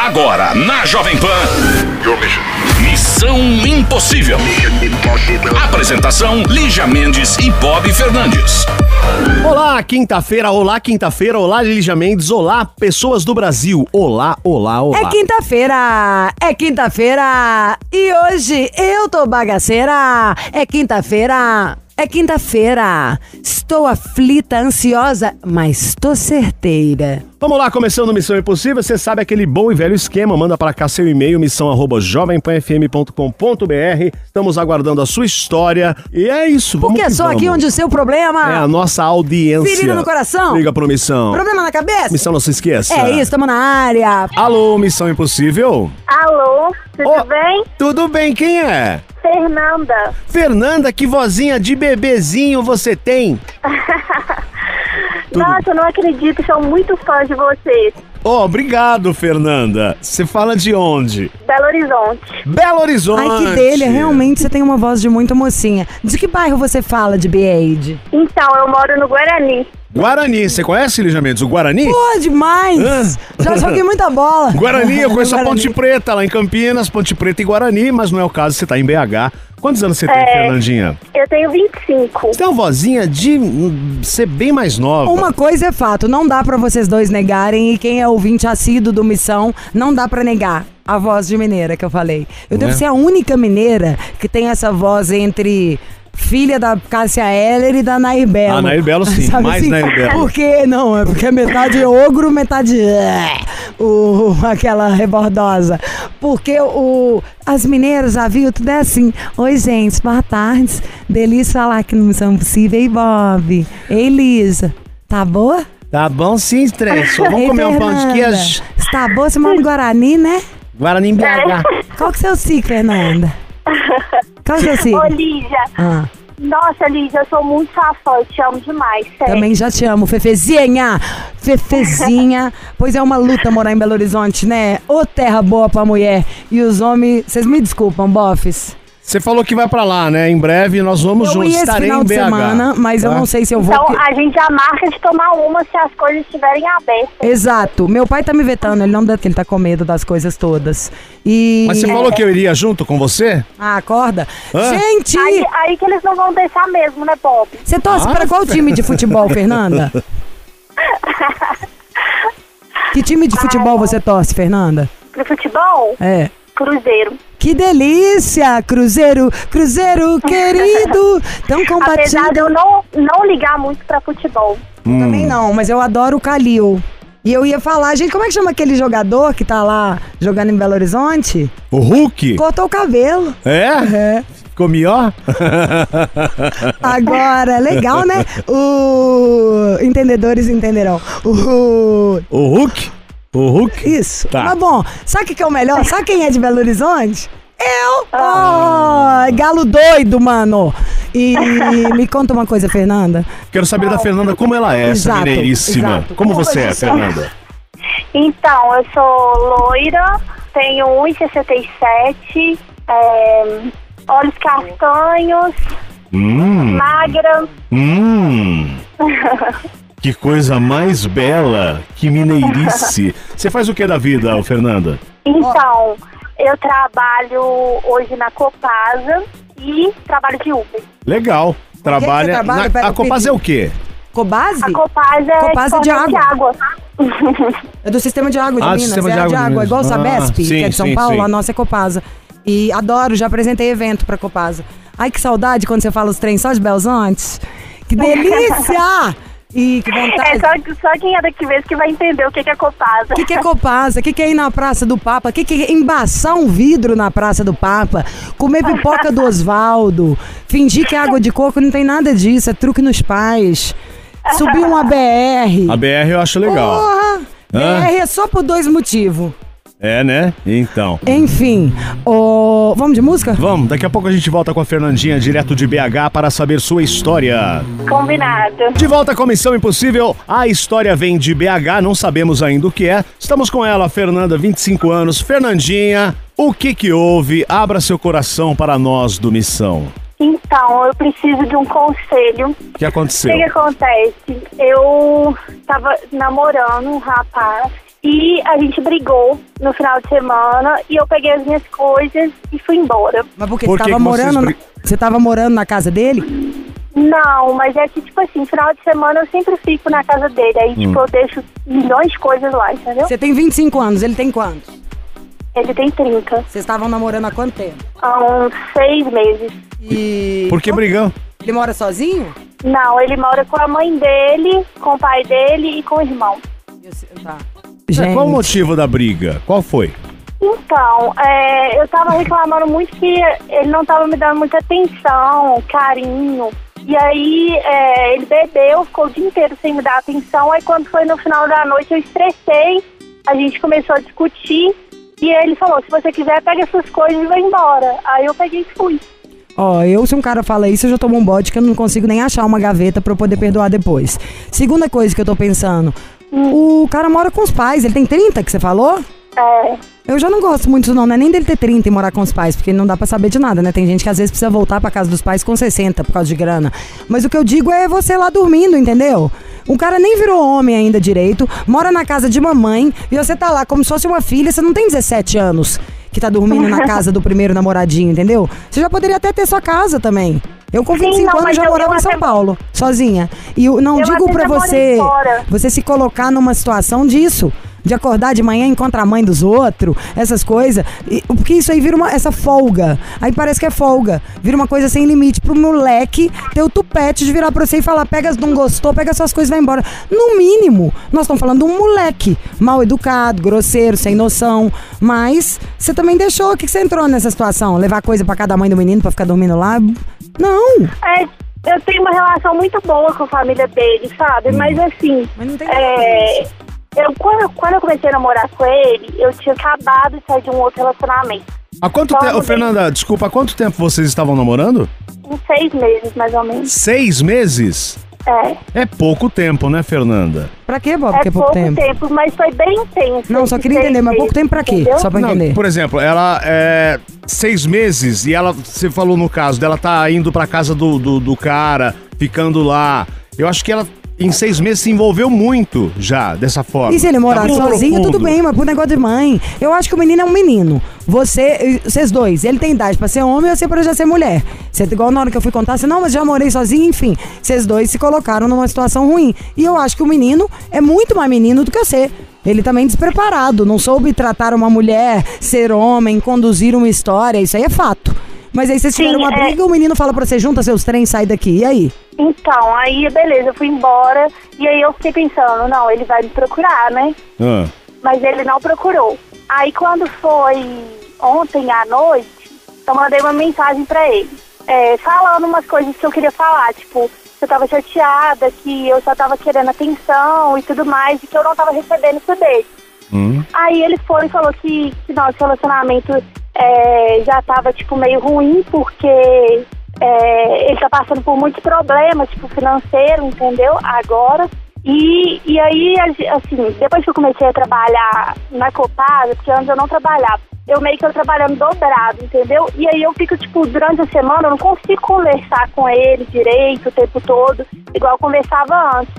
Agora, na Jovem Pan. Missão Impossível. Apresentação: Lígia Mendes e Bob Fernandes. Olá, quinta-feira, olá, quinta-feira, olá, Lígia Mendes, olá, pessoas do Brasil, olá, olá, olá. É quinta-feira, é quinta-feira e hoje eu tô bagaceira. É quinta-feira, é quinta-feira. Estou aflita, ansiosa, mas tô certeira. Vamos lá, começando Missão Impossível, você sabe aquele bom e velho esquema, manda para cá seu e-mail, missão arroba jovempanfm.com.br, estamos aguardando a sua história e é isso, vamos Porque é que só vamos. aqui onde o seu problema... É a nossa audiência. Ferida no coração? Liga pro Missão. Problema na cabeça? Missão não se esqueça. É isso, tamo na área. Alô, Missão Impossível? Alô, tudo Ô, bem? Tudo bem, quem é? Fernanda. Fernanda, que vozinha de bebezinho você tem? Tudo. Nossa, eu não acredito, sou muito fã de vocês. Oh, obrigado, Fernanda. Você fala de onde? Belo Horizonte. Belo Horizonte. Ai, que delha, realmente você tem uma voz de muito mocinha. De que bairro você fala de Beide? Então, eu moro no Guarani. Guarani, você conhece, Lígia Mendes, o Guarani? Pô, demais! Já joguei muita bola. Guarani, eu conheço a. Ponte Preta, lá em Campinas, Ponte Preta e Guarani, mas não é o caso, você tá em BH. Quantos anos você tem, É. Fernandinha? Eu tenho 25. Você tem uma vozinha de ser bem mais nova. Uma coisa é fato, não dá pra vocês dois negarem e quem é ouvinte assíduo do Missão, não dá pra negar a voz de mineira que eu falei. Eu devo Né? ser a única mineira que tem essa voz entre filha da Cássia Heller e da Nair Belo. Ah, Nair Belo, sim, Sabe mais assim? Nair Belo. Por quê? Não, é porque é metade ogro, metade é, o, aquela rebordosa. Porque o, as mineiras, já viu, tudo é assim. Oi, gente, boa tarde. Delícia falar aqui no Missão Possível. Ei, Bob. Ei, Lisa. Tá boa? Tá bom sim, Stresso. Vamos Ei, comer um pão de Fernanda. queijo. Está boa? Você mora no Guarani, né? Guarani em BH. Qual que é o seu signo, Fernanda? O seu Ô? Lígia. Ah, Nossa, Lígia, eu sou muito sua fã, eu te amo demais, sério. também já te amo, Fefezinha. Fefezinha. pois é uma luta morar em Belo Horizonte, né? Ô terra boa pra mulher. E os homens... Vocês me desculpam, bofes. Você falou que vai pra lá, né? Em breve nós vamos Eu juntos. ia esse final de BH. semana, mas eu tá? não sei se eu vou... Então, a gente já marca de tomar uma se as coisas estiverem abertas. Exato. Meu pai tá me vetando, ele não deve, ele tá com medo das coisas todas. E... Mas você falou que eu iria junto com você? Ah, acorda. Hã? Gente! Aí, aí que eles não vão deixar mesmo, né, Bob? Você torce Ah, para qual time de futebol, Fernanda? Que time de futebol você torce, Fernanda? Pro futebol, É. Cruzeiro. Que delícia! Cruzeiro, Cruzeiro querido! Tão Apesar de eu não, não ligar muito pra futebol. Também não, mas eu adoro o Calil. E eu ia falar, gente, como é que chama aquele jogador que tá lá jogando em Belo Horizonte? O Hulk? Cortou o cabelo. É? É. Ficou melhor? Agora, legal, né? O. Entendedores entenderão. O. O Hulk? O Hulk? Isso. Tá. Mas bom, sabe o que que é o melhor? Sabe quem é de Belo Horizonte? Eu! Oh, galo doido, mano! E me conta uma coisa, Fernanda. Quero saber da Fernanda como ela é, essa Exato, mineiríssima. exato. Como Como você é, você é? Fernanda? Então, eu sou loira, tenho 1,67, é, olhos castanhos, Hum, magra. hum. Que coisa mais bela, que mineirice. Você faz o que da vida, Fernanda? Então, eu trabalho hoje na Copasa e trabalho de Uber. Legal. Trabalha. trabalha? na- Pera, a Copaz é o quê? Cobase? A Copasa é Copasa é de fornece água. É do sistema de água de Ah, do Minas. sistema é de água de Minas. igual o Ah, Sabesp, sim, que é de São sim, Paulo, sim. a nossa é Copasa. E adoro, já apresentei evento pra Copasa. Ai, que saudade quando você fala os trens só de Belzontes. Que delícia! E que É vontade. só, só quem é daqui mesmo que vai entender o que que é Copasa. O que, que é Copasa? O que, que é ir na Praça do Papa? O que, que é embaçar um vidro na Praça do Papa? Comer pipoca do Osvaldo? Fingir que é água de coco? Não tem nada disso, é truque nos pais. Subir uma BR. A BR eu acho legal. Porra! BR é só por dois motivos. É, né? Então. Enfim, vamos de música? Vamos, daqui a pouco a gente volta com a Fernandinha, direto de BH, para saber sua história. Combinado. De volta com Missão Impossível, a história vem de BH, não sabemos ainda o que é. Estamos com ela, Fernanda, 25 anos. Fernandinha, o que que houve? Abra seu coração para nós do Missão. Então, eu preciso de um conselho. O que O aconteceu? que, que acontece? Eu tava namorando um rapaz E a gente brigou no final de semana e eu peguei as minhas coisas e fui embora. Mas porque Por você que tava que vocês morando. bri- na- Você tava morando na casa dele? Não, mas é que, tipo assim, final de semana eu sempre fico na casa dele. Aí, tipo, eu deixo milhões de coisas lá, entendeu? Você tem 25 anos, ele tem quantos? Ele tem 30. Vocês estavam namorando há quanto tempo? Há uns seis meses. E. Por que brigão? Ele mora sozinho? Não, ele mora com a mãe dele, com o pai dele e com o irmão. Eu sei- Tá. É, Qual o motivo da briga? Qual foi? Então, é, eu tava reclamando muito que ele não tava me dando muita atenção, carinho. E aí é, ele bebeu, ficou o dia inteiro sem me dar atenção. Aí quando foi no final da noite eu estressei, a gente começou a discutir. E ele falou, se você quiser, pega suas coisas e vai embora. Aí eu peguei e fui. Ó, eu, se um cara fala isso, eu já tomo um bote que eu não consigo nem achar uma gaveta pra eu poder perdoar depois. Segunda coisa que eu tô pensando. O cara mora com os pais, ele tem 30 que você falou? É, Eu já não gosto muito, não, não é nem dele ter 30 e morar com os pais, porque não dá pra saber de nada, né? Tem gente que às vezes precisa voltar pra casa dos pais com 60 por causa de grana. Mas o que eu digo é você lá dormindo, entendeu? O cara nem virou homem ainda direito, mora na casa de mamãe e você tá lá como se fosse uma filha, você não tem 17 anos que tá dormindo na casa do primeiro namoradinho, entendeu? Você já poderia até ter sua casa também. Eu com Sim, 25 não, anos já morava em São até- Paulo, sozinha. E eu não Eu digo morei você você se colocar numa situação disso. De acordar de manhã e encontrar a mãe dos outros, essas coisas. E- Porque isso aí vira uma, essa folga. Aí parece que é folga. Vira uma coisa sem limite. Pro moleque ter o tupete de virar pra você e falar: pega, não gostou, pega suas coisas e vai embora. No mínimo, nós estamos falando de um moleque mal educado, grosseiro, sem noção. Mas você também deixou. O que você entrou nessa situação? Levar coisa pra cada mãe do menino pra ficar dormindo lá? Não. é, eu tenho uma relação muito boa com a família dele, sabe? Mas assim, Mas não tem é. Eu, quando, quando eu comecei a namorar com ele, eu tinha acabado de sair de um outro relacionamento. Há quanto Só tempo, mudei. Fernanda, desculpa, há quanto tempo vocês estavam namorando? Uns seis meses, mais ou menos. Seis meses? É, É pouco tempo, né, Fernanda? Pra quê, Bob? é Porque é pouco tempo. mas foi bem intenso. Não, só queria entender, mas pouco tempo pra quê? entendeu? Só pra Não, entender. por exemplo, ela é seis meses e ela, você falou no caso dela tá indo pra casa do, do, do cara, ficando lá. Eu acho que ela em seis meses se envolveu muito já dessa forma. E se ele morar Tá sozinho, profundo. tudo bem, mas pro negócio de mãe. Eu acho que o menino é um menino. Você, vocês dois, ele tem idade pra ser homem ou você pra já ser mulher. Você, igual na hora que eu fui contar, você, não, mas já morei sozinho, enfim. Vocês dois se colocaram numa situação ruim. E eu acho que o menino é muito mais menino do que você. Ele também despreparado, não soube tratar uma mulher, ser homem, conduzir uma história, isso aí é fato. Mas aí vocês Sim, tiveram uma é. briga, o menino fala pra você, junta seus trens, sai daqui. E aí? Então, aí beleza, eu fui embora e aí eu fiquei pensando, não, ele vai me procurar, né? Ah, Mas ele não procurou. Aí quando foi ontem à noite, eu mandei uma mensagem pra ele, é, falando umas coisas que eu queria falar, tipo, que eu tava chateada, que eu só tava querendo atenção e tudo mais, e que eu não tava recebendo isso dele. hum. Aí ele foi e falou que, que nosso relacionamento é, já tava, tipo, meio ruim, porque é, ele tá passando por muitos problemas, tipo, financeiro, entendeu? Agora. E, e aí, assim, depois que eu comecei a trabalhar na Copasa, porque antes eu não trabalhava, eu meio que eu trabalhando dobrado, entendeu? E aí eu fico, tipo, durante a semana, eu não consigo conversar com ele direito o tempo todo, igual eu conversava antes.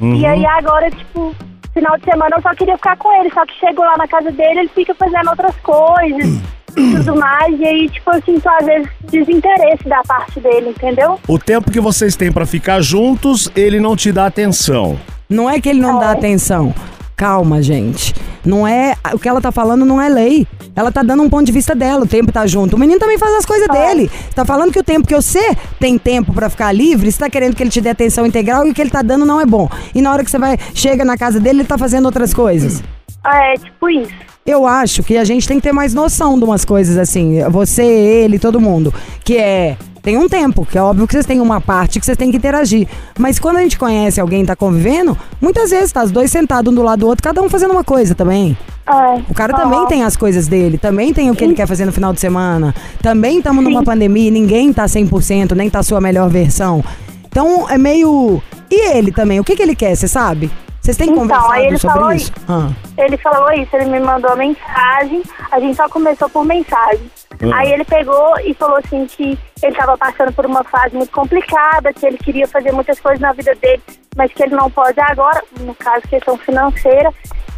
E aí agora, tipo, final de semana eu só queria ficar com ele, só que chego lá na casa dele, ele fica fazendo outras coisas e tudo mais, e aí, tipo, eu sinto às vezes desinteresse da parte dele, entendeu? O tempo que vocês têm pra ficar juntos, ele não te dá atenção. Não é que ele não dá atenção. Calma, gente. Não é. O que ela tá falando não é lei. Ela tá dando um ponto de vista dela, o tempo tá junto. O menino também faz as coisas dele. Tá falando que o tempo que você tem tempo pra ficar livre, você tá querendo que ele te dê atenção integral e o que ele tá dando não é bom. E na hora que você vai, chega na casa dele, ele tá fazendo outras coisas. É, tipo isso. Eu acho que a gente tem que ter mais noção de umas coisas assim. Você, ele, todo mundo. Que é. Tem um tempo, que é óbvio que vocês têm uma parte que vocês têm que interagir. Mas quando a gente conhece alguém e tá convivendo, muitas vezes tá os dois sentados um do lado do outro, cada um fazendo uma coisa também. É. O cara também Ó, tem as coisas dele, também tem o que ele quer fazer no final de semana. Também estamos numa pandemia, e ninguém tá 100%, nem tá a sua melhor versão. Então é meio. E ele também? O que, que ele quer, você sabe? Vocês têm Então, conversado aí ele sobre falou isso? Ah. Ele falou isso, ele me mandou mensagem, a gente só começou por mensagem. Ah. Aí ele pegou e falou assim que ele estava passando por uma fase muito complicada, que ele queria fazer muitas coisas na vida dele, mas que ele não pode agora, no caso questão financeira,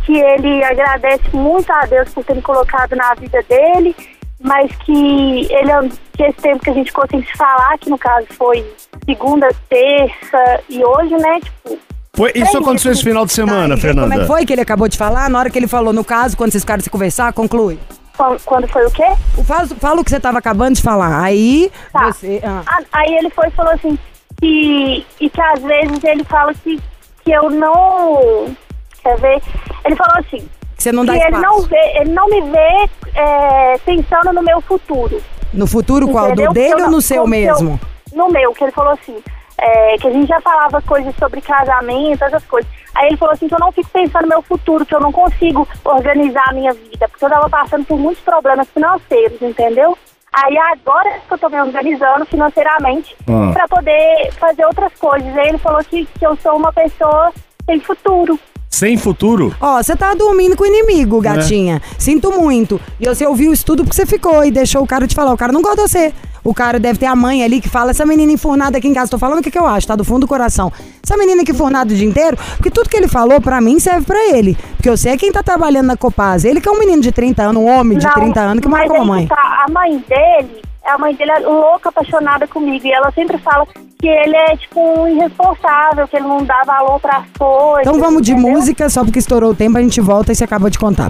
que ele agradece muito a Deus por ter me colocado na vida dele, mas que ele que esse tempo que a gente ficou sem se falar, que no caso foi segunda, terça e hoje, né? Tipo, Foi, isso aconteceu esse final de semana, Tá, e Fernanda. Como é que foi que ele acabou de falar? Na hora que ele falou, no caso, quando vocês ficaram se conversar, conclui. quando, quando foi o quê? Fala, fala o que você tava acabando de falar. Aí, Tá. você... ah. Ah, Aí ele foi e falou assim que, e que às vezes ele fala que, que eu não. Quer ver? Ele falou assim, que você não dá que ele espaço. não vê, ele não me vê é, pensando no meu futuro. No futuro qual? entendeu? Do dele eu ou não- no seu eu- mesmo? no meu, que ele falou assim, é, que a gente já falava coisas sobre casamento, essas coisas. Aí ele falou assim que eu não fico pensando no meu futuro, que eu não consigo organizar a minha vida, porque eu tava passando por muitos problemas financeiros, entendeu? Aí agora que eu tô me organizando financeiramente Ah. pra poder fazer outras coisas. Aí ele falou que, que eu sou uma pessoa sem futuro. Sem futuro? Ó, você tá dormindo com o inimigo, gatinha. Sinto muito. E você ouviu isso tudo porque você ficou e deixou o cara te falar. O cara não gosta de você. O cara deve ter a mãe ali que fala, essa menina enfurnada aqui em casa. Tô falando o que, que eu acho, tá? Do fundo do coração. Essa menina aqui enfurnada o dia inteiro, porque tudo que ele falou pra mim serve pra ele. Porque eu sei é quem tá trabalhando na Copaz. Ele que é um menino de 30 anos, um homem de Não, 30 anos que mora com a aí mãe. que tá, a mãe dele, a mãe dele é louca, apaixonada comigo. E ela sempre fala que ele é, tipo, um irresponsável, que ele não dá valor pras coisas. Então vamos de entendeu? música, só porque estourou o tempo, a gente volta e você acabou de contar.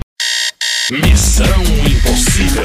Missão Impossível.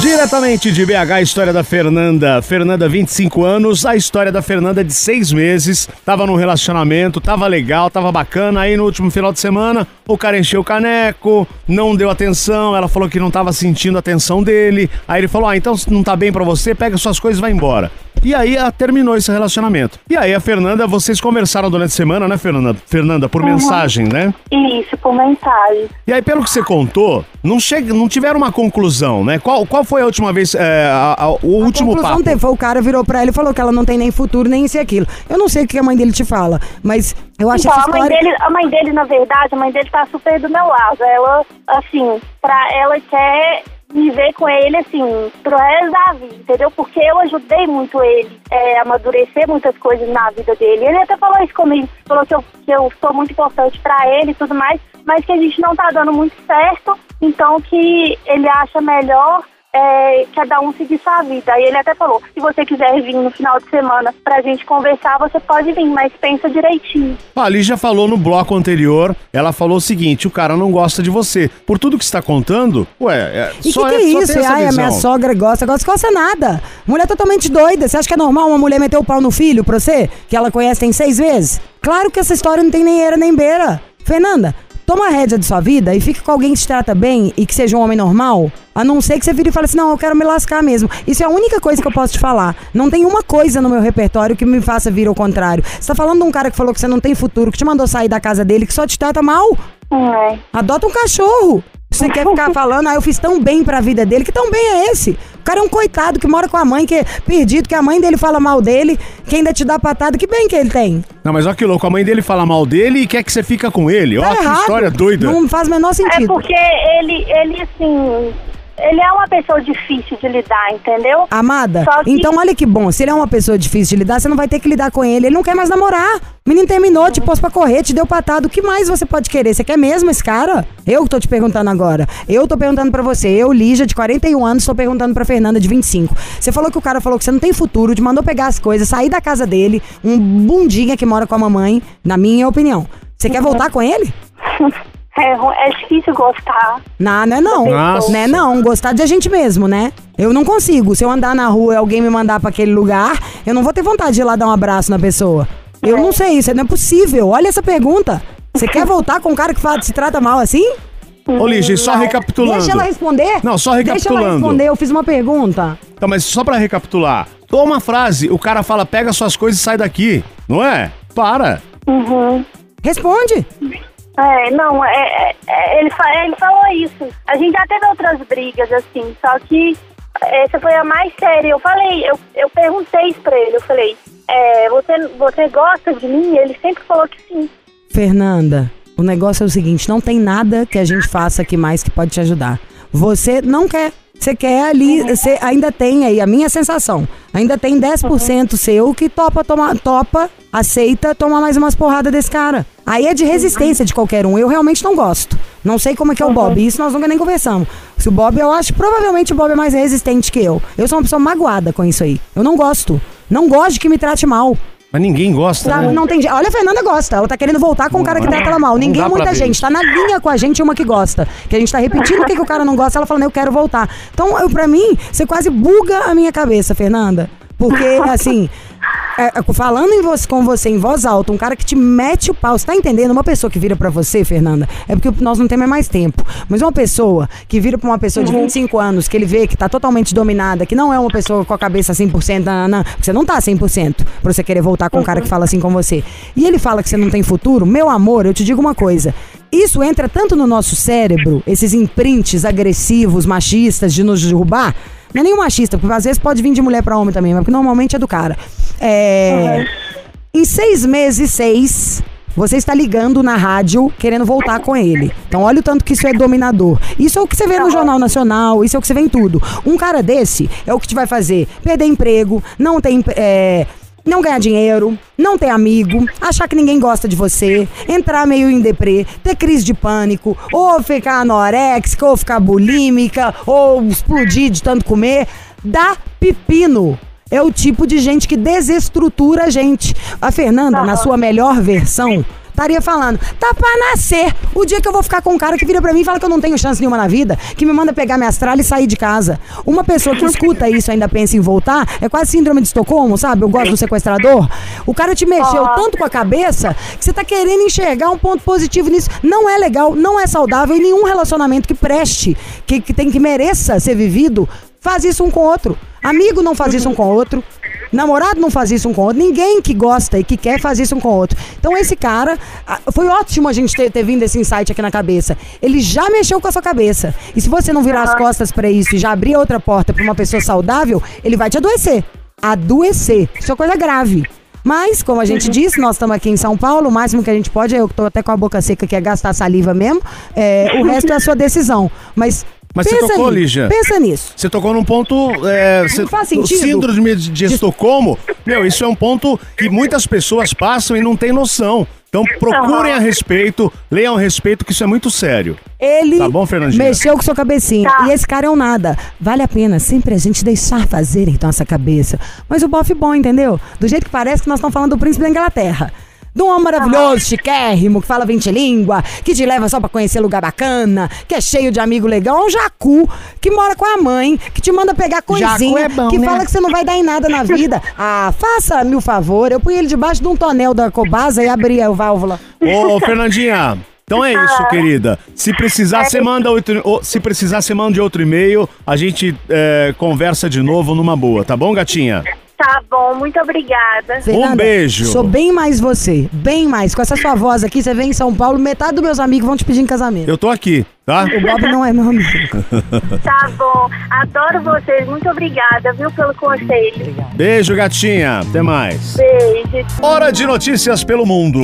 Diretamente de BH, a história da Fernanda. Fernanda, 25 anos. A história da Fernanda de seis meses. Tava num relacionamento, tava legal, tava bacana. Aí no último final de semana, o cara encheu o caneco, não deu atenção. Ela falou que não tava sentindo a atenção dele. Aí ele falou: Ah, então não tá bem pra você, pega suas coisas e vai embora. E aí terminou esse relacionamento. E aí a Fernanda, vocês conversaram durante a semana, né, Fernanda? Fernanda, por mensagem, né? Isso, por mensagem. E aí, pelo que você contou, não, chega, não tiveram uma conclusão, né? Qual, qual foi a última vez, é, a- a- o último conclusão papo? teve, foi o cara virou pra ela e falou que ela não tem nem futuro, nem isso e aquilo. Eu não sei o que a mãe dele te fala, mas eu acho Então, essa a mãe, história... dele, a mãe dele, na verdade, a mãe dele tá super do meu lado. Ela, assim, pra ela quer me ver com ele, assim, pro resto da vida, entendeu? Porque eu ajudei muito ele é, a amadurecer muitas coisas na vida dele. Ele até falou isso comigo, falou que eu, que eu sou muito importante pra ele e tudo mais, mas que a gente não tá dando muito certo, então que ele acha melhor é, cada um seguir sua vida. Aí ele até falou, se você quiser vir no final de semana pra gente conversar, você pode vir, mas pensa direitinho. A Lígia falou no bloco anterior, ela falou o seguinte, o cara não gosta de você. Por tudo que você está contando, ué, é, E só que que é só isso? Ai, a minha sogra gosta, gosta, gosta nada. Mulher totalmente doida. Você acha que é normal uma mulher meter o pau no filho pra você? Que ela conhece tem seis vezes? Claro que essa história não tem nem era nem beira. Fernanda, toma a rédea de sua vida e fique com alguém que te trata bem e que seja um homem normal. A não ser que você vire e fale assim, não, eu quero me lascar mesmo. Isso é a única coisa que eu posso te falar. Não tem uma coisa no meu repertório que me faça vir ao contrário. Você tá falando de um cara que falou que você não tem futuro, que te mandou sair da casa dele, que só te trata mal? É. Adota um cachorro. Você quer ficar falando, ah, eu fiz tão bem pra vida dele, que tão bem é esse? O cara é um coitado que mora com a mãe, que é perdido, que a mãe dele fala mal dele, que ainda te dá patada, que bem que ele tem. Não, mas olha que louco, a mãe dele fala mal dele e quer que você fica com ele. Tá Ó, que errado. história doida. Não faz o menor É sentido. porque ele, ele, assim, ele é uma pessoa difícil de lidar, entendeu? Amada, que- então olha que bom. Se ele é uma pessoa difícil de lidar, você não vai ter que lidar com ele. Ele não quer mais namorar. O menino terminou, te pôs pra correr, te deu patada. O que mais você pode querer? Você quer mesmo esse cara? Eu que tô te perguntando agora. Eu tô perguntando pra você. Eu, Lígia, de 41 anos, tô perguntando pra Fernanda, de 25. Você falou que o cara falou que você não tem futuro, te mandou pegar as coisas, sair da casa dele, um bundinha que mora com a mamãe, na minha opinião. Você quer voltar com ele? É, é difícil gostar. Não, não é não. Nossa. Não é não. Gostar de a gente mesmo, né? Eu não consigo. Se eu andar na rua e alguém me mandar pra aquele lugar, eu não vou ter vontade de ir lá dar um abraço na pessoa. Eu não sei, isso não é possível. Olha essa pergunta. Você quer voltar com um cara que fala, se trata mal assim? Ô, Lígia, e só recapitulando. Deixa ela responder. Não, só Deixa ela recapitulando. responder, eu fiz uma pergunta. Então, mas só pra recapitular. Uma frase, o cara fala, pega suas coisas e sai daqui. Não é? Para. Uhum. Responde. É, não, é, é- é, ele, fa- ele falou isso. A gente já teve outras brigas, assim, só que essa foi a mais séria. Eu falei, eu, eu perguntei isso pra ele, eu falei, é, você, você gosta de mim? Ele sempre falou que sim. Fernanda, o negócio é o seguinte: não tem nada que a gente faça aqui mais que pode te ajudar. Você não quer. Você quer ali, você ainda tem aí, a minha sensação, ainda tem 10% seu que topa, toma, topa, aceita tomar mais umas porradas desse cara. Aí é de resistência de qualquer um. Eu realmente não gosto. Não sei como é que é o Bob. Isso nós nunca nem conversamos. Se o Bob, eu acho, provavelmente o Bob é mais resistente que eu. Eu sou uma pessoa magoada com isso aí. Eu não gosto. Não gosto de que me trate mal. Mas ninguém gosta, Sabe? né? Não tem Olha, a Fernanda gosta. Ela tá querendo voltar com o cara que trata ela mal. Ninguém, muita gente. Tá na linha com a gente uma que gosta. Que a gente tá repetindo o que, que o cara não gosta. Ela falando, eu quero voltar. Então, eu, pra mim, você quase buga a minha cabeça, Fernanda. Porque, assim. É, é, falando em você, com você em voz alta, um cara que te mete o pau, você tá entendendo? Uma pessoa que vira pra você, Fernanda, é porque nós não temos mais tempo. Mas uma pessoa que vira pra uma pessoa de 25 anos, que ele vê que tá totalmente dominada, que não é uma pessoa com a cabeça 100%, não, não, porque você não tá 100% pra você querer voltar com um cara que fala assim com você. E ele fala que você não tem futuro, meu amor, eu te digo uma coisa. Isso entra tanto no nosso cérebro, esses imprints agressivos, machistas de nos derrubar. Não é nenhum machista, porque às vezes pode vir de mulher pra homem também, mas porque normalmente é do cara. É. Em seis meses, seis, você está ligando na rádio querendo voltar com ele. Então, olha o tanto que isso é dominador. Isso é o que você vê no Jornal Nacional, isso é o que você vê em tudo. Um cara desse é o que te vai fazer perder emprego, não tem. é, não ganhar dinheiro, não ter amigo, achar que ninguém gosta de você, entrar meio em deprê, ter crise de pânico, ou ficar anoréxica, ou ficar bulímica, ou explodir de tanto comer. Dá pepino. É o tipo de gente que desestrutura a gente. A Fernanda, na sua melhor versão, estaria falando: tá pra nascer. O dia que eu vou ficar com um cara que vira pra mim e fala que eu não tenho chance nenhuma na vida, que me manda pegar minha astral e sair de casa. Uma pessoa que escuta isso e ainda pensa em voltar, é quase síndrome de Estocolmo, sabe? Eu gosto do sequestrador. O cara te mexeu tanto com a cabeça que você tá querendo enxergar um ponto positivo nisso. Não é legal, não é saudável e nenhum relacionamento que preste, que, que tem que mereça ser vivido, faz isso um com o outro. Amigo não faz isso um com o outro. Namorado não faz isso um com o outro. Ninguém que gosta e que quer faz isso um com o outro. Então esse cara, ah, foi ótimo a gente ter, ter vindo esse insight aqui na cabeça. Ele já mexeu com a sua cabeça. E se você não virar as costas pra isso e já abrir outra porta pra uma pessoa saudável, ele vai te adoecer. Adoecer. Isso é coisa grave. Mas, como a gente disse, nós estamos aqui em São Paulo, o máximo que a gente pode, eu tô até com a boca seca, que é gastar saliva mesmo. É, o resto é a sua decisão. Mas. Mas você pensa tocou, nisso, Lígia? Pensa nisso. Você tocou num ponto. É, você- faz o sentido. síndrome de, de Estocolmo. Meu, isso é um ponto que muitas pessoas passam e não têm noção. Então procurem a respeito, leiam a respeito, que isso é muito sério. Ele Tá bom, mexeu com sua cabecinha. Tá. E esse cara é um nada. Vale a pena sempre a gente deixar fazer então essa cabeça. Mas o bofe bom, entendeu? Do jeito que parece que nós estamos falando do príncipe da Inglaterra. De um homem maravilhoso, chiquérrimo, que fala 20 língua, que te leva só pra conhecer lugar bacana, que é cheio de amigo legal. É um jacu, que mora com a mãe, que te manda pegar coisinha, é bom, que né? fala que você não vai dar em nada na vida. Ah, faça-me o favor. Eu punha ele debaixo de um tonel da Cobasa e abria a válvula. Ô, Fernandinha. Então é isso, querida. Se precisar, você manda outro, se precisar, você manda outro e-mail. A gente é, conversa de novo numa boa, tá bom, gatinha? Tá bom, muito obrigada. Fernanda, beijo. Sou bem mais você, bem mais. Com essa sua voz aqui, você vem em São Paulo, metade dos meus amigos vão te pedir em casamento. Eu tô aqui, tá? O Bob não é meu amigo. Tá bom. Adoro vocês. Muito obrigada, viu, pelo conselho. Beijo, gatinha. Até mais. Beijo. Hora de notícias pelo mundo.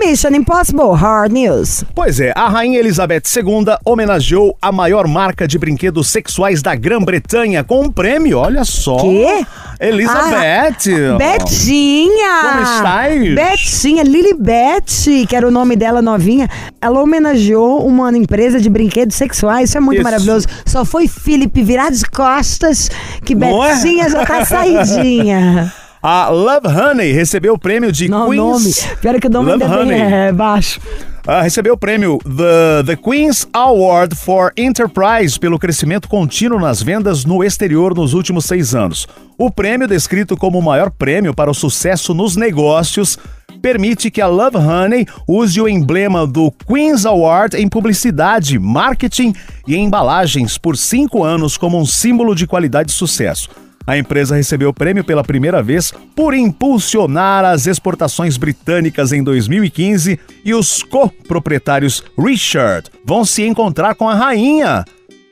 Mission Impossible Hard News. Pois é, a Rainha Elizabeth II homenageou a maior marca de brinquedos sexuais da Grã-Bretanha com um prêmio, olha só. Quê? Elizabeth. Betinha! Como estás? Betinha, Lilibet, que era o nome dela novinha. Ela homenageou uma empresa de brinquedos sexuais. Isso é muito Isso. maravilhoso. Só foi Felipe virar de costas que Não é? Betinha já tá saidinha. A Love Honey recebeu o prêmio de Não, Queen's... nome. Pior que o nome Love Honey. é baixo. Ah, recebeu o prêmio The, The Queen's Award for Enterprise pelo crescimento contínuo nas vendas no exterior nos últimos seis anos. O prêmio, descrito como o maior prêmio para o sucesso nos negócios, permite que a Love Honey use o emblema do Queen's Award em publicidade, marketing e embalagens por cinco anos como um símbolo de qualidade e sucesso. A empresa recebeu o prêmio pela primeira vez por impulsionar as exportações britânicas em 2015 e os coproprietários Richard vão se encontrar com a rainha.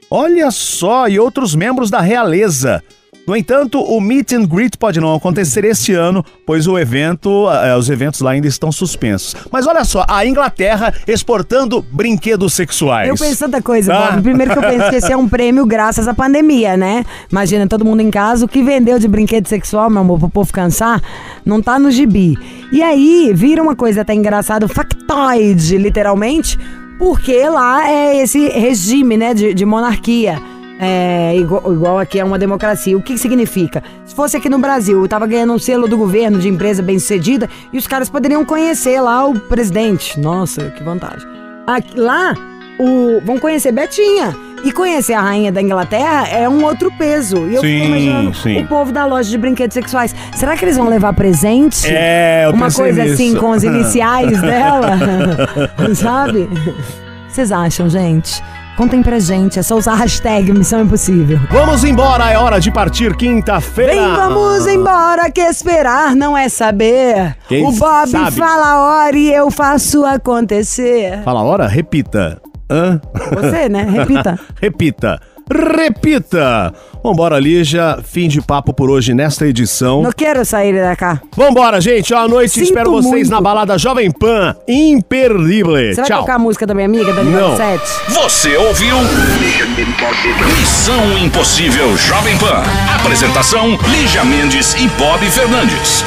Olha só, e outros membros da realeza. No entanto, o meet and greet pode não acontecer este ano, pois o evento, eh, os eventos lá ainda estão suspensos. Mas olha só, a Inglaterra exportando brinquedos sexuais. Eu penso tanta coisa, Ah. Bob. Primeiro que eu penso que esse é um prêmio graças à pandemia, né? Imagina todo mundo em casa, o que vendeu de brinquedo sexual, meu amor, pro povo cansar, não tá no gibi. E aí, vira uma coisa até engraçada, factoide, literalmente, porque lá é esse regime, né, de, de monarquia. É, igual, igual aqui é uma democracia. O que, que significa? Se fosse aqui no Brasil, eu tava ganhando um selo do governo de empresa bem sucedida e os caras poderiam conhecer lá o presidente. Nossa, que vantagem. Aqui- lá, o, vão conhecer Betinha. E conhecer a rainha da Inglaterra é um outro peso. E eu Sim, fico imaginando sim. o povo da loja de brinquedos sexuais. Será que eles vão levar presente? É, eu Uma coisa nisso. assim com as iniciais dela? Sabe? O que vocês acham, gente? Contem pra gente. É só usar a hashtag Missão Impossível. Vamos embora, é hora de partir quinta-feira. Vem, vamos embora, que esperar não é saber. Quem o Bob sabe? fala a hora e eu faço acontecer. Fala a hora? Repita. Hã? Você, né? Repita. Repita. Repita! Vambora, Lígia. Fim de papo por hoje nesta edição. Não quero sair da cá. Vambora, gente. Ó, à noite Sinto espero vocês muito. na balada Jovem Pan. Imperdível. Você vai Tchau. tocar a música da minha amiga, da Não. 7? Você ouviu? Missão Impossível Jovem Pan. Apresentação: Lígia Mendes e Bob Fernandes.